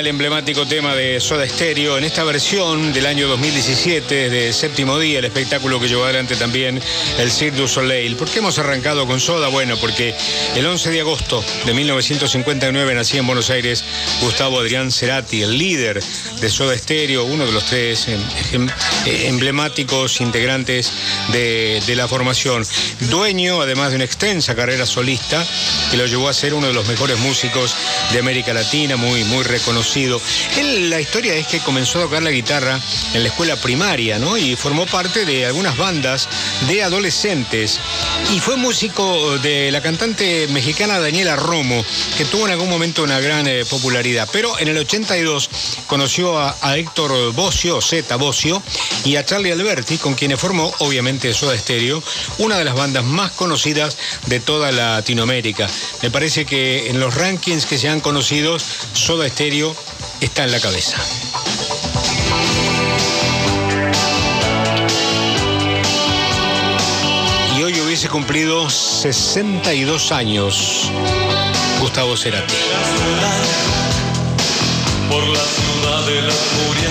el emblemático tema de Soda Stereo, en esta versión del año 2017 de Séptimo Día, el espectáculo que llevó adelante también el Cirque du Soleil. ¿Por qué hemos arrancado con Soda? Bueno, porque el 11 de agosto de 1959 nacía en Buenos Aires Gustavo Adrián Cerati, el líder de Soda Stereo, uno de los tres em, em, eh, emblemáticos integrantes de, de la formación. Dueño, además de una extensa carrera solista, que lo llevó a ser uno de los mejores músicos de América Latina, muy, muy reconocido. Él, la historia es que comenzó a tocar la guitarra en la escuela primaria, ¿no? Y formó parte de algunas bandas de adolescentes. Y fue músico de la cantante mexicana Daniela Romo, que tuvo en algún momento una gran eh, popularidad. Pero en el 82 conoció a, a Héctor Bocio, Z Bocio, y a Charlie Alberti, con quienes formó, obviamente, Soda Stereo, una de las bandas más conocidas de toda Latinoamérica. Me parece que en los rankings que se han conocido, Soda Stereo está en la cabeza. Y hoy hubiese cumplido 62 años Gustavo Cerati. por la ciudad de la furia,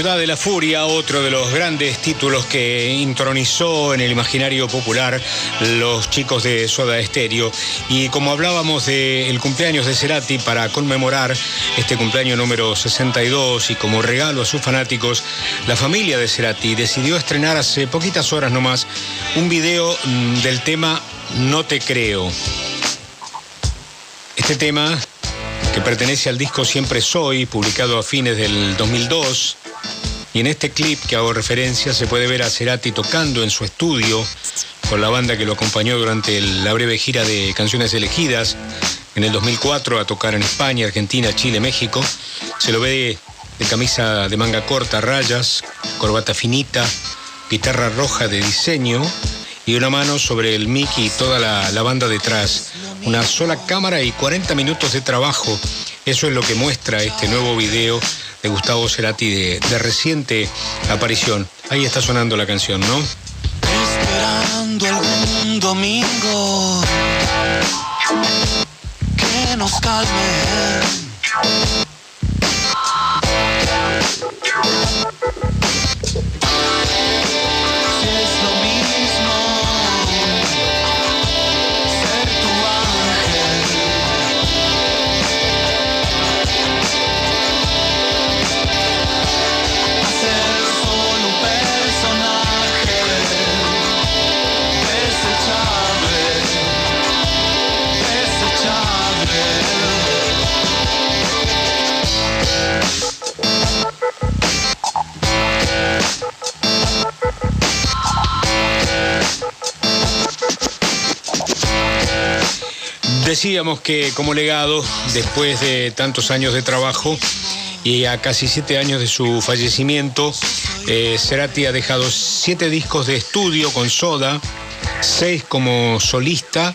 ciudad de la furia, otro de los grandes títulos que intronizó en el imaginario popular los chicos de Soda Stereo. Y como hablábamos del cumpleaños de Cerati para conmemorar este cumpleaños número 62 y como regalo a sus fanáticos, la familia de Cerati decidió estrenar hace poquitas horas nomás un video mm, del tema No te creo. Este tema que pertenece al disco Siempre Soy, publicado a fines del 2002. Y en este clip que hago referencia se puede ver a Cerati tocando en su estudio con la banda que lo acompañó durante la breve gira de canciones elegidas en el 2004 a tocar en España, Argentina, Chile, México. Se lo ve de camisa de manga corta, rayas, corbata finita, guitarra roja de diseño y una mano sobre el mic y toda la, la, banda detrás. Una sola cámara y 40 minutos de trabajo. Eso es lo que muestra este nuevo video de Gustavo Cerati de, reciente aparición. Ahí está sonando la canción, ¿no? Esperando algún domingo que nos calme. Decíamos que como legado, después de tantos años de trabajo y a casi siete años de su fallecimiento, eh, Cerati ha dejado siete discos de estudio con Soda, seis como solista,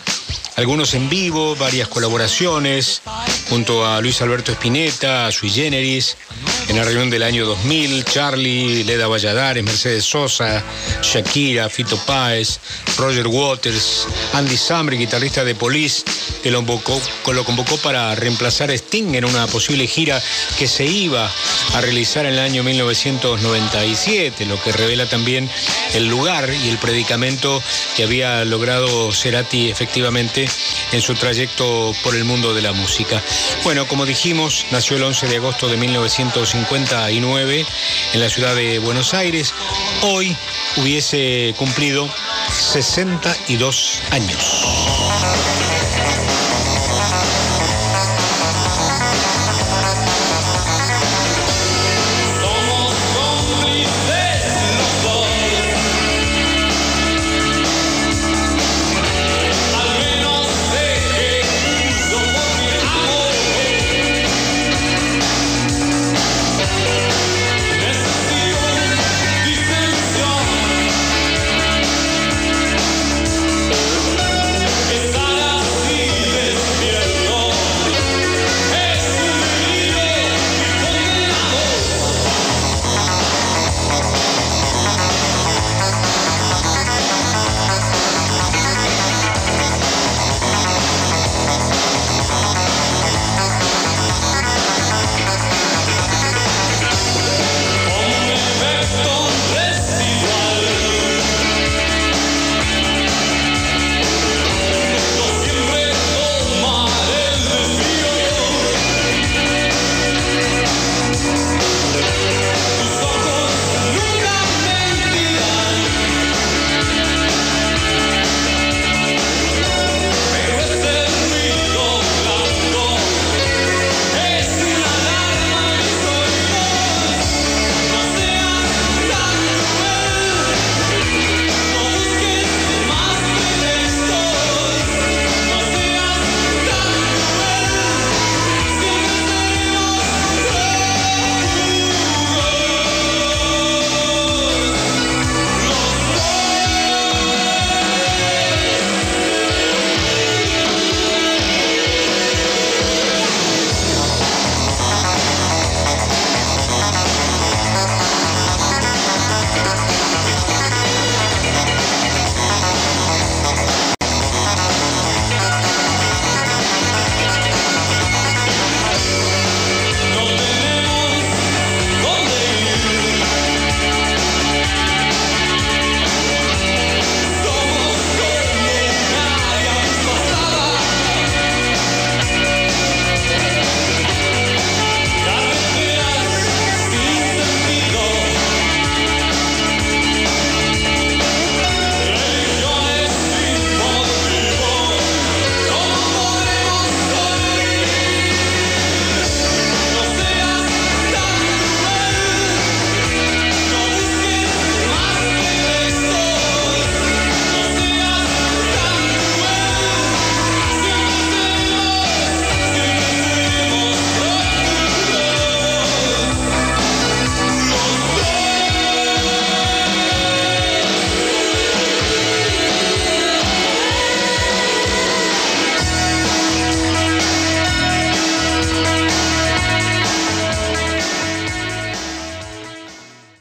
algunos en vivo, varias colaboraciones, junto a Luis Alberto Spinetta, a Sui Generis, en la reunión del año 2000, Charlie, Leda Valladares, Mercedes Sosa, Shakira, Fito Páez, Roger Waters, Andy Samberg, guitarrista de Police, que lo convocó, lo convocó para reemplazar a Sting en una posible gira que se iba a realizar en el año 1997, lo que revela también el lugar y el predicamento que había logrado Cerati efectivamente en su trayecto por el mundo de la música. Bueno, como dijimos, nació el 11 de agosto de 1959 en la ciudad de Buenos Aires. Hoy hubiese cumplido 62 años.